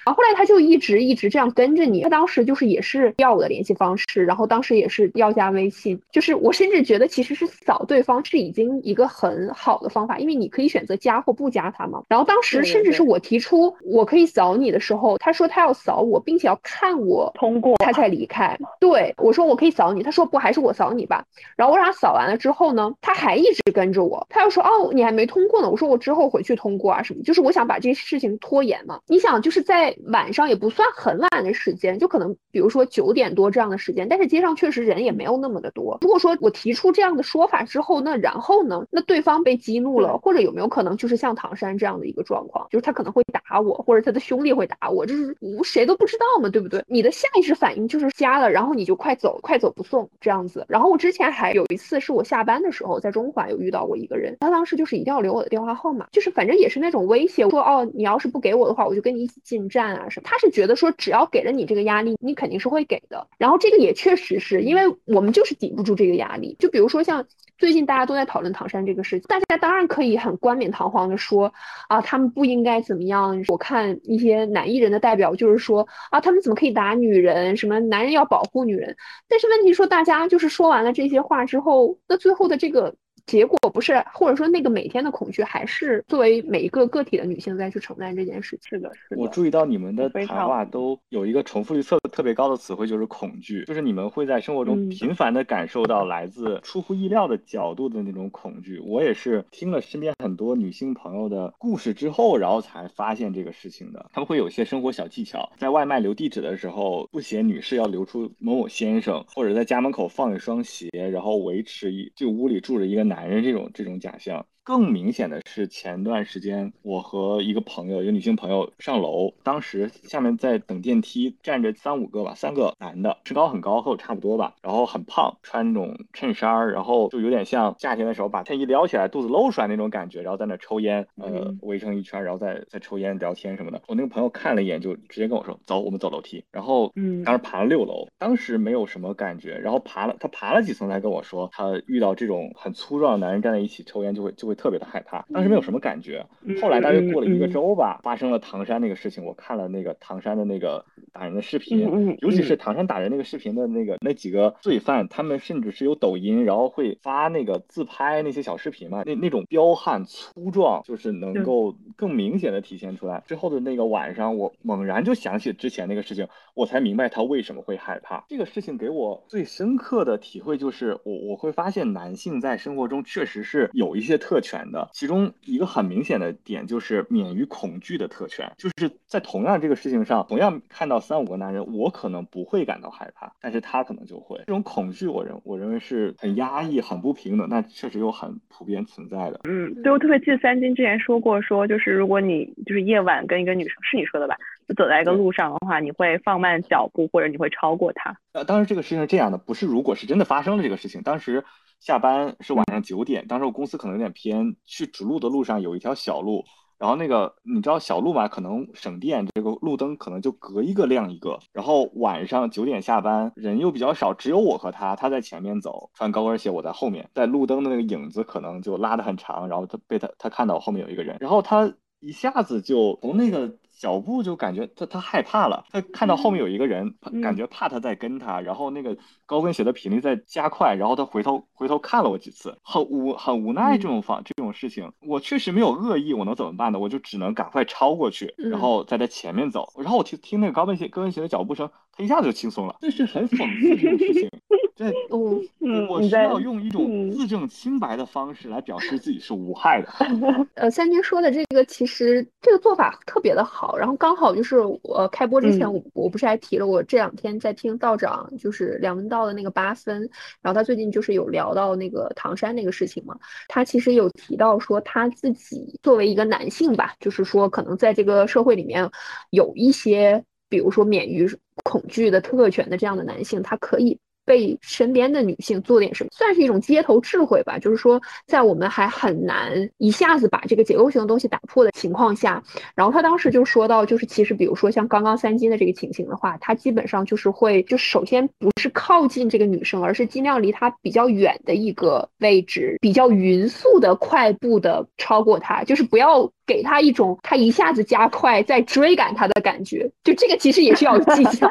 然后后来他就一直一直这样跟着你，他当时就是也是要我的联系方式，然后当时也是要加微信，就是我甚至觉得其实是扫对方是已经一个很好的方法，因为你可以选择加或不加他嘛。然后当时甚至是我提出我可以扫你的时候，他说。他要扫我，并且要看我通过，他才离开。对我说我可以扫你，他说不，还是我扫你吧。然后我让他扫完了之后呢，他还一直跟着我。他又说哦，你还没通过呢。我说我之后回去通过啊什么。就是我想把这些事情拖延嘛。你想就是在晚上也不算很晚的时间，就可能比如说九点多这样的时间，但是街上确实人也没有那么的多。如果说我提出这样的说法之后，那然后呢，那对方被激怒了，或者有没有可能就是像唐山这样的一个状况，就是他可能会打我，或者他的兄弟会打我，就是。我谁都不知道嘛，对不对？你的下意识反应就是加了，然后你就快走，快走不送这样子。然后我之前还有一次是我下班的时候在中环有遇到过一个人，他当时就是一定要留我的电话号码，就是反正也是那种威胁，说哦，你要是不给我的话，我就跟你一起进站啊什么。他是觉得说只要给了你这个压力，你肯定是会给的。然后这个也确实是因为我们就是抵不住这个压力。就比如说像最近大家都在讨论唐山这个事情，大家当然可以很冠冕堂皇的说啊，他们不应该怎么样。我看一些男艺人的代表就是说。说啊，他们怎么可以打女人？什么男人要保护女人？但是问题说，大家就是说完了这些话之后，那最后的这个。结果不是，或者说那个每天的恐惧，还是作为每一个个体的女性在去承担这件事情。是的，是的。我注意到你们的谈话都有一个重复率特特别高的词汇，就是恐惧，就是你们会在生活中频繁的感受到来自出乎意料的角度的那种恐惧。我也是听了身边很多女性朋友的故事之后，然后才发现这个事情的。他们会有些生活小技巧，在外卖留地址的时候，不写女士，要留出某某先生，或者在家门口放一双鞋，然后维持一这个屋里住着一个男。男人这种这种假象。更明显的是，前段时间我和一个朋友，一个女性朋友上楼，当时下面在等电梯，站着三五个吧，三个男的，身高很高，和我差不多吧，然后很胖，穿那种衬衫，然后就有点像夏天的时候把衬衣撩起来，肚子露出来那种感觉，然后在那抽烟，呃，围成一圈，然后再再抽烟聊天什么的。我那个朋友看了一眼，就直接跟我说：“走，我们走楼梯。”然后，嗯，当时爬了六楼，当时没有什么感觉，然后爬了，他爬了几层才跟我说，他遇到这种很粗壮的男人站在一起抽烟，就会就会特别的害怕。当时没有什么感觉，后来大约过了一个周吧，发生了唐山那个事情。我看了那个唐山的那个打人的视频，尤其是唐山打人那个视频的那个那几个罪犯，他们甚至是有抖音，然后会发那个自拍那些小视频嘛，那那种彪悍粗壮，就是能够更明显的体现出来。之后的那个晚上，我猛然就想起之前那个事情，我才明白他为什么会害怕。这个事情给我最深刻的体会就是，我我会发现男性在生活中确实是有一些特权的，其中。一个很明显的点就是免于恐惧的特权，就是在同样这个事情上，同样看到三五个男人，我可能不会感到害怕，但是他可能就会。这种恐惧，我认我认为是很压抑、很不平等，但确实又很普遍存在的。嗯，对我特别记得三金之前说过，说就是如果你就是夜晚跟一个女生，是你说的吧，就走在一个路上的话，你会放慢脚步，或者你会超过她。呃，当时这个事情是这样的，不是如果是真的发生了这个事情，当时。下班是晚上九点，当时我公司可能有点偏，去主路的路上有一条小路，然后那个你知道小路嘛，可能省电，这个路灯可能就隔一个亮一个。然后晚上九点下班，人又比较少，只有我和他，他在前面走，穿高跟鞋，我在后面，在路灯的那个影子可能就拉得很长，然后他被他他看到后面有一个人，然后他一下子就从那个。脚步就感觉他他害怕了，他看到后面有一个人，感觉怕他在跟他，然后那个高跟鞋的频率在加快，然后他回头回头看了我几次，很无很无奈这种方这种事情，我确实没有恶意，我能怎么办呢？我就只能赶快超过去，然后在他前面走，然后我听听那个高跟鞋高跟鞋的脚步声，他一下子就轻松了，这是很讽刺这种事情。(laughs) 对，我，我需要用一种自证清白的方式来表示自己是无害的。(laughs) 呃，三军说的这个其实这个做法特别的好，然后刚好就是我开播之前，我我不是还提了，我这两天在听道长就是梁文道的那个八分，然后他最近就是有聊到那个唐山那个事情嘛，他其实有提到说他自己作为一个男性吧，就是说可能在这个社会里面有一些，比如说免于恐惧的特权的这样的男性，他可以。被身边的女性做点什么，算是一种街头智慧吧。就是说，在我们还很难一下子把这个结构性的东西打破的情况下，然后他当时就说到，就是其实比如说像刚刚三金的这个情形的话，他基本上就是会，就首先不是靠近这个女生，而是尽量离她比较远的一个位置，比较匀速的快步的超过她，就是不要。给他一种他一下子加快在追赶他的感觉，就这个其实也需要技巧，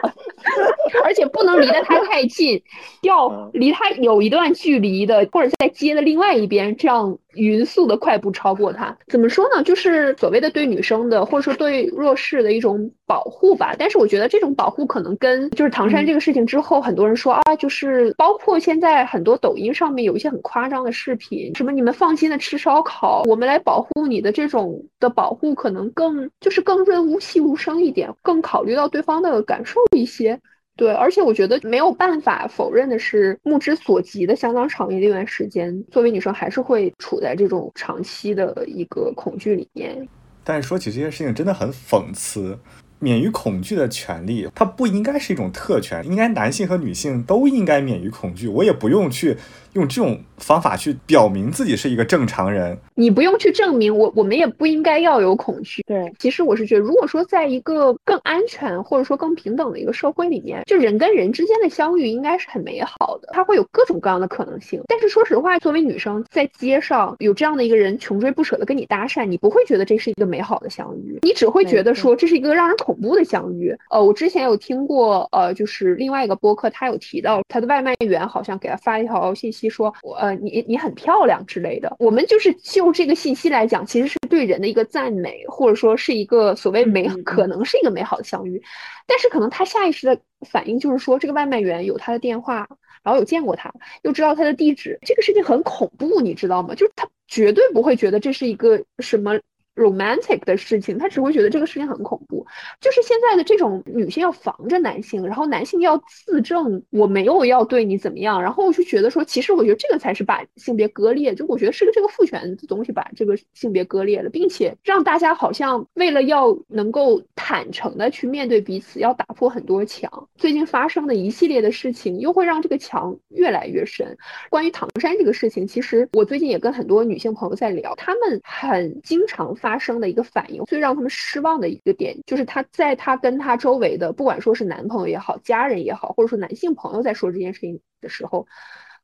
(laughs) 而且不能离得他太近，要离他有一段距离的，或者在街的另外一边，这样。匀速的快步超过他，怎么说呢？就是所谓的对女生的，或者说对弱势的一种保护吧。但是我觉得这种保护可能跟就是唐山这个事情之后，很多人说啊，就是包括现在很多抖音上面有一些很夸张的视频，什么你们放心的吃烧烤，我们来保护你的这种的保护，可能更就是更润物细无声一点，更考虑到对方的感受一些。对，而且我觉得没有办法否认的是，目之所及的相当长的一段时间，作为女生还是会处在这种长期的一个恐惧里面。但是说起这些事情，真的很讽刺。免于恐惧的权利，它不应该是一种特权，应该男性和女性都应该免于恐惧。我也不用去。用这种方法去表明自己是一个正常人，你不用去证明我，我们也不应该要有恐惧。对，其实我是觉得，如果说在一个更安全或者说更平等的一个社会里面，就人跟人之间的相遇应该是很美好的，它会有各种各样的可能性。但是说实话，作为女生在街上有这样的一个人穷追不舍的跟你搭讪，你不会觉得这是一个美好的相遇，你只会觉得说这是一个让人恐怖的相遇。呃，我之前有听过，呃，就是另外一个播客，他有提到他的外卖员好像给他发一条信息。说，我呃，你你很漂亮之类的。我们就是就这个信息来讲，其实是对人的一个赞美，或者说是一个所谓美，可能是一个美好的相遇。但是可能他下意识的反应就是说，这个外卖员有他的电话，然后有见过他，又知道他的地址，这个事情很恐怖，你知道吗？就是他绝对不会觉得这是一个什么。Romantic 的事情，他只会觉得这个事情很恐怖。就是现在的这种女性要防着男性，然后男性要自证我没有要对你怎么样，然后我就觉得说，其实我觉得这个才是把性别割裂，就我觉得是个这个父权的东西把这个性别割裂了，并且让大家好像为了要能够坦诚的去面对彼此，要打破很多墙。最近发生的一系列的事情，又会让这个墙越来越深。关于唐山这个事情，其实我最近也跟很多女性朋友在聊，她们很经常。生的一个反应，最让他们失望的一个点，就是他在他跟他周围的，不管说是男朋友也好，家人也好，或者说男性朋友在说这件事情的时候，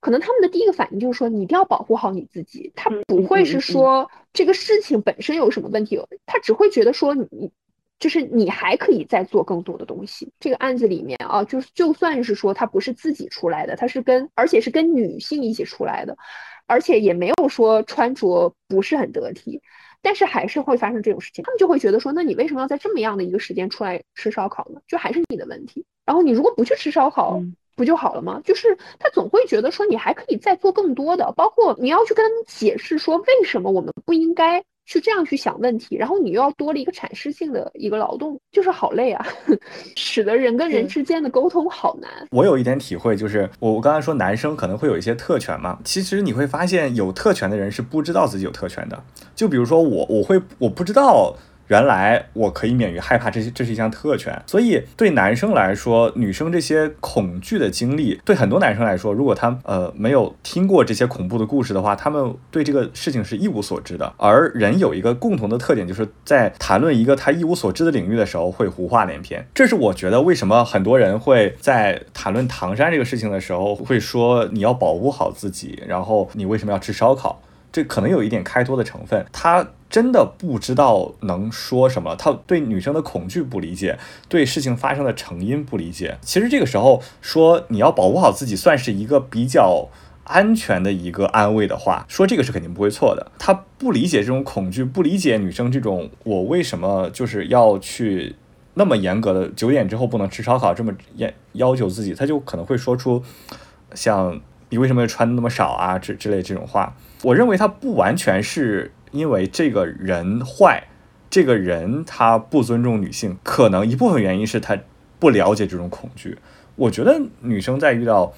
可能他们的第一个反应就是说，你一定要保护好你自己。他不会是说这个事情本身有什么问题，他只会觉得说你就是你还可以再做更多的东西。这个案子里面啊，就是就算是说他不是自己出来的，他是跟而且是跟女性一起出来的，而且也没有说穿着不是很得体。但是还是会发生这种事情，他们就会觉得说，那你为什么要在这么样的一个时间出来吃烧烤呢？就还是你的问题。然后你如果不去吃烧烤，不就好了吗？就是他总会觉得说，你还可以再做更多的，包括你要去跟他们解释说，为什么我们不应该。去这样去想问题，然后你又要多了一个阐释性的一个劳动，就是好累啊，(laughs) 使得人跟人之间的沟通好难。我有一点体会，就是我我刚才说男生可能会有一些特权嘛，其实你会发现有特权的人是不知道自己有特权的。就比如说我，我会我不知道原来我可以免于害怕，这些这是一项特权。所以对男生来说，女生这些恐惧的经历，对很多男生来说，如果他呃没有听过这些恐怖的故事的话，他们对这个事情是一无所知的。而人有一个共同的特点，就是在谈论一个他一无所知的领域的时候，会胡话连篇。这是我觉得为什么很多人会在谈论唐山这个事情的时候，会说你要保护好自己，然后你为什么要吃烧烤？这可能有一点开脱的成分，他真的不知道能说什么，他对女生的恐惧不理解，对事情发生的成因不理解。其实这个时候说你要保护好自己，算是一个比较安全的一个安慰的话，说这个是肯定不会错的。他不理解这种恐惧，不理解女生这种我为什么就是要去那么严格的九点之后不能吃烧烤，这么严要求自己，他就可能会说出像你为什么要穿那么少啊之之类这种话。我认为他不完全是因为这个人坏，这个人他不尊重女性，可能一部分原因是他不了解这种恐惧。我觉得女生在遇到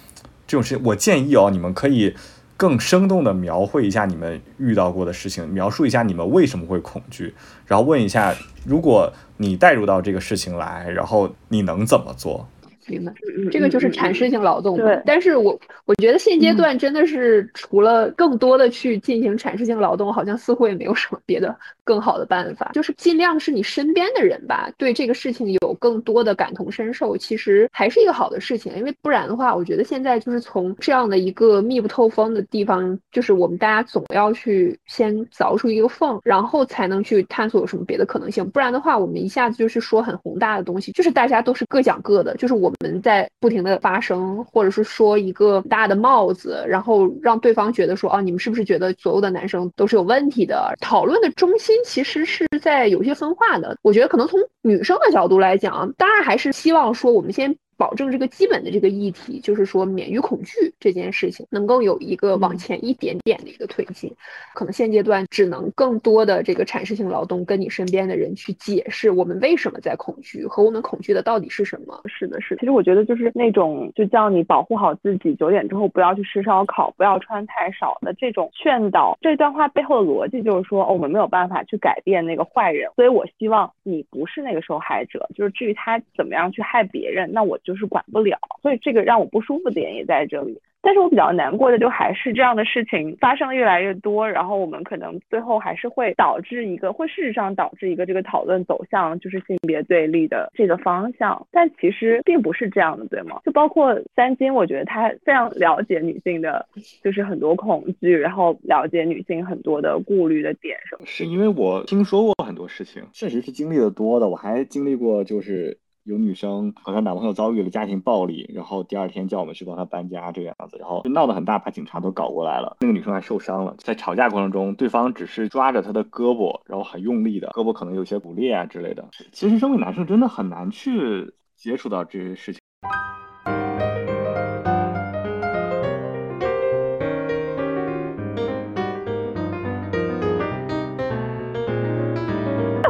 这种事情，我建议哦，你们可以更生动的描绘一下你们遇到过的事情，描述一下你们为什么会恐惧，然后问一下，如果你带入到这个事情来，然后你能怎么做？明白，嗯这个就是阐释性劳动。对但是我我觉得现阶段真的是除了更多的去进行阐释性劳动，好像似乎也没有什么别的更好的办法。就是尽量是你身边的人吧，对这个事情有更多的感同身受，其实还是一个好的事情。因为不然的话，我觉得现在就是从这样的一个密不透风的地方，就是我们大家总要去先凿出一个缝，然后才能去探索有什么别的可能性。不然的话，我们一下子就是说很宏大的东西，就是大家都是各讲各的，就是我们在不停的发声，或者是说一个大的帽子，然后让对方觉得说，哦，你们是不是觉得所有的男生都是有问题的？讨论的中心其实是在有些分化的。我觉得可能从女生的角度来讲，当然还是希望说我们先。保证这个基本的这个议题，就是说免于恐惧这件事情能够有一个往前一点点的一个推进。可能现阶段只能更多的这个阐释性劳动，跟你身边的人去解释我们为什么在恐惧和我们恐惧的到底是什么。是的，是的。其实我觉得就是那种就叫你保护好自己，九点之后不要去吃烧烤，不要穿太少的这种劝导。这段话背后的逻辑就是说，哦，我们没有办法去改变那个坏人，所以我希望你不是那个受害者。就是至于他怎么样去害别人，那我就是管不了。所以这个让我不舒服的点也在这里。但是我比较难过的就还是这样的事情发生的越来越多，然后我们可能最后还是会导致一个，会事实上导致一个这个讨论走向就是性别对立的这个方向。但其实并不是这样的，对吗？就包括三金，我觉得他非常了解女性的，就是很多恐惧，然后了解女性很多的顾虑的点什么。是因为我听说过很多事情，确实是经历的多的。我还经历过就是。有女生和她男朋友遭遇了家庭暴力，然后第二天叫我们去帮她搬家这个样子，然后就闹得很大，把警察都搞过来了。那个女生还受伤了，在吵架过程中，对方只是抓着她的胳膊，然后很用力的，胳膊可能有些骨裂啊之类的。其实身为男生真的很难去接触到这些事情。(laughs)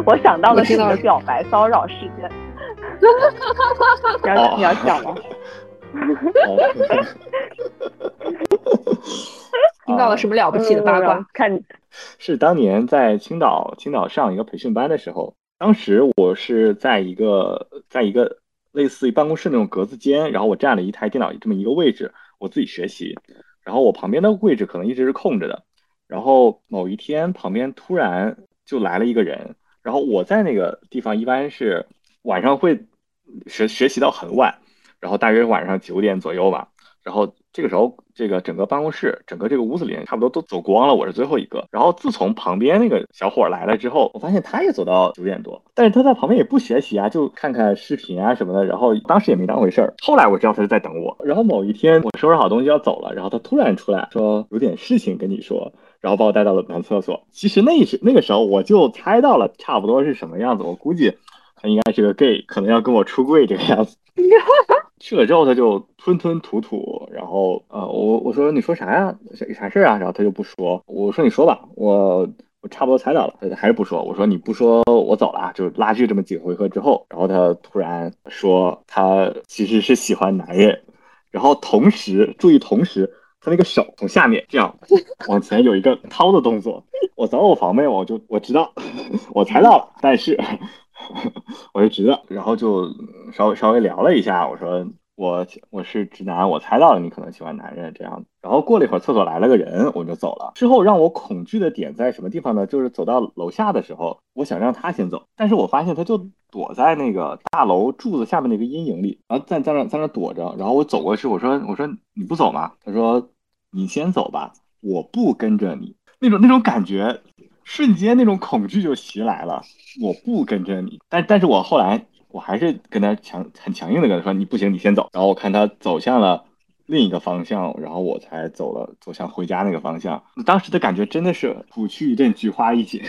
我想到的是你的表白骚扰事件。你要你要讲吗？(laughs) 听到了什么了不起的八卦？嗯、看，是当年在青岛青岛上一个培训班的时候，当时我是在一个在一个类似于办公室那种格子间，然后我占了一台电脑这么一个位置，我自己学习，然后我旁边的位置可能一直是空着的，然后某一天旁边突然就来了一个人，然后我在那个地方一般是。晚上会学学习到很晚，然后大约晚上九点左右吧。然后这个时候，这个整个办公室、整个这个屋子里差不多都走光了，我是最后一个。然后自从旁边那个小伙来了之后，我发现他也走到九点多，但是他在旁边也不学习啊，就看看视频啊什么的。然后当时也没当回事儿。后来我知道他是在等我。然后某一天我收拾好东西要走了，然后他突然出来说有点事情跟你说，然后把我带到了男厕所。其实那时那个时候我就猜到了差不多是什么样子，我估计。他应该是个 gay，可能要跟我出柜这个样子。(laughs) 去了之后，他就吞吞吐吐，然后呃，我我说你说啥呀？啥啥事啊？然后他就不说。我说你说吧，我我差不多猜到了，他还是不说。我说你不说，我走了。就拉锯这么几个回合之后，然后他突然说他其实是喜欢男人，然后同时注意，同时他那个手从下面这样 (laughs) 往前有一个掏的动作，我早有防备，我就我知道，(laughs) 我猜到了，但是 (laughs) 我就觉得，然后就稍微稍微聊了一下，我说。我我是直男，我猜到了你可能喜欢男人这样。然后过了一会儿，厕所来了个人，我就走了。之后让我恐惧的点在什么地方呢？就是走到楼下的时候，我想让他先走，但是我发现他就躲在那个大楼柱子下面那个阴影里，然后在在那在那躲着。然后我走过去，我说我说你不走吗？他说你先走吧，我不跟着你。那种那种感觉，瞬间那种恐惧就袭来了。我不跟着你，但但是我后来。我还是跟他强很强硬的跟他说你不行你先走，然后我看他走向了另一个方向，然后我才走了走向回家那个方向。当时的感觉真的是虎躯一震菊花一紧。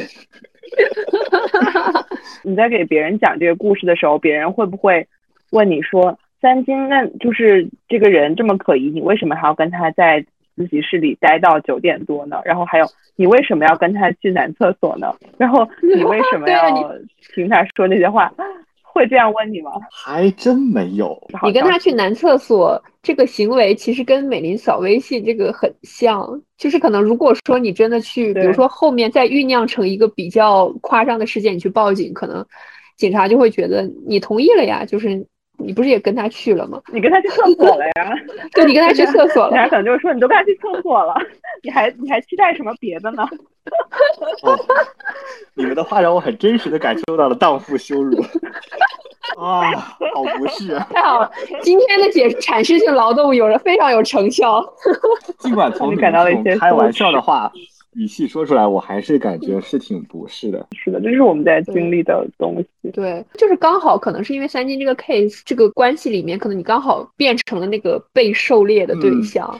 (laughs) (laughs) 你在给别人讲这个故事的时候，别人会不会问你说三金，那就是这个人这么可疑，你为什么还要跟他在自习室里待到九点多呢？然后还有你为什么要跟他去男厕所呢？然后你 (laughs) 为什么要听他说那些话？会这样问你吗？还真没有。你跟他去男厕所这个行为，其实跟美林扫微信这个很像。就是可能如果说你真的去，比如说后面再酝酿成一个比较夸张的事件，你去报警，可能警察就会觉得你同意了呀。就是你不是也跟他去了吗？你跟他去厕所了呀？(laughs) 对，你跟他去厕所了。警察可能就是说你都跟他去厕所了，你还你还期待什么别的呢？(laughs) 你们的话让我很真实的感受到了荡妇羞辱。(laughs) 啊，好不适！太好了，今天的解阐释性劳动有了非常有成效。尽管从你那种开玩笑的话语气说出来，我还是感觉是挺不适的。是的，这是我们在经历的东西。对，就是刚好可能是因为三金这个 case 这个关系里面，可能你刚好变成了那个被狩猎的对象。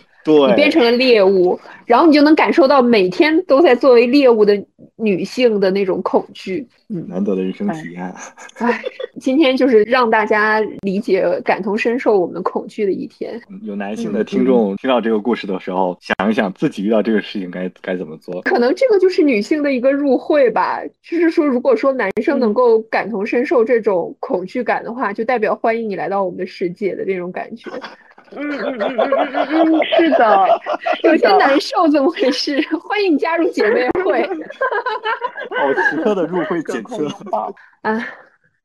你变成了猎物，然后你就能感受到每天都在作为猎物的女性的那种恐惧。嗯，难得的人生体验。哎，今天就是让大家理解、感同身受我们恐惧的一天。有男性的听众听到这个故事的时候，想一想自己遇到这个事情该该怎么做。可能这个就是女性的一个入会吧，就是说，如果说男生能够感同身受这种恐惧感的话，就代表欢迎你来到我们的世界的这种感觉。嗯嗯嗯嗯嗯嗯，是的，有些难受，怎么回事？欢迎加入姐妹会。好奇特的入会检测。啊。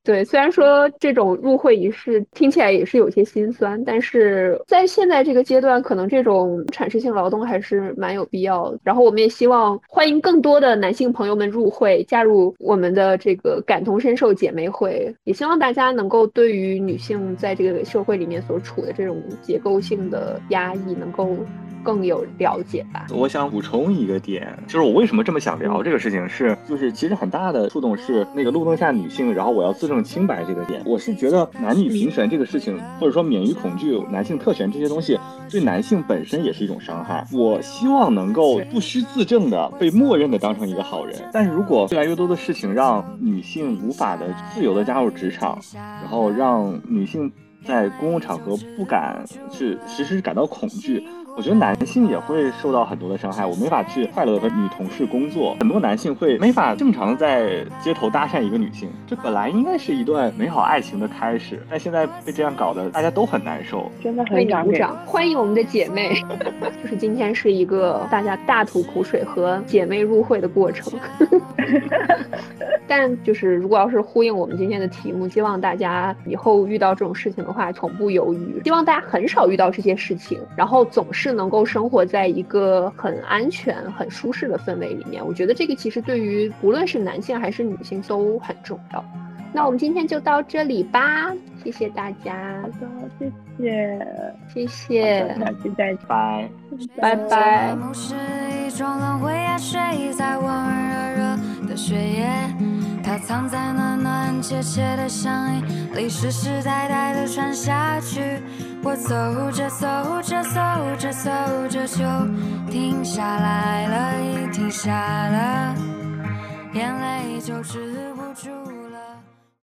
对，虽然说这种入会仪式听起来也是有些心酸，但是在现在这个阶段，可能这种阐释性劳动还是蛮有必要的。然后我们也希望欢迎更多的男性朋友们入会，加入我们的这个感同身受姐妹会。也希望大家能够对于女性在这个社会里面所处的这种结构性的压抑，能够。更有了解吧。我想补充一个点，就是我为什么这么想聊这个事情，是就是其实很大的触动是那个路灯下女性，然后我要自证清白这个点。我是觉得男女平权这个事情，或者说免于恐惧、男性特权这些东西，对男性本身也是一种伤害。我希望能够不需自证的被默认的当成一个好人。但是如果越来越多的事情让女性无法的自由的加入职场，然后让女性在公共场合不敢去时时感到恐惧。我觉得男性也会受到很多的伤害，我没法去快乐和女同事工作，很多男性会没法正常在街头搭讪一个女性，这本来应该是一段美好爱情的开始，但现在被这样搞得大家都很难受，真的很鼓掌，欢迎我们的姐妹，就是今天是一个大家大吐苦水和姐妹入会的过程，(laughs) 但就是如果要是呼应我们今天的题目，希望大家以后遇到这种事情的话从不犹豫，希望大家很少遇到这些事情，然后总是。是能够生活在一个很安全、很舒适的氛围里面，我觉得这个其实对于不论是男性还是女性都很重要。那我们今天就到这里吧，谢谢大家。好的，谢谢，谢谢，下期再拜，拜拜。它藏在暖暖切切的乡音里，世世代代的传下去。我走着走着走着走着就停下来了，一停下了，眼泪就止。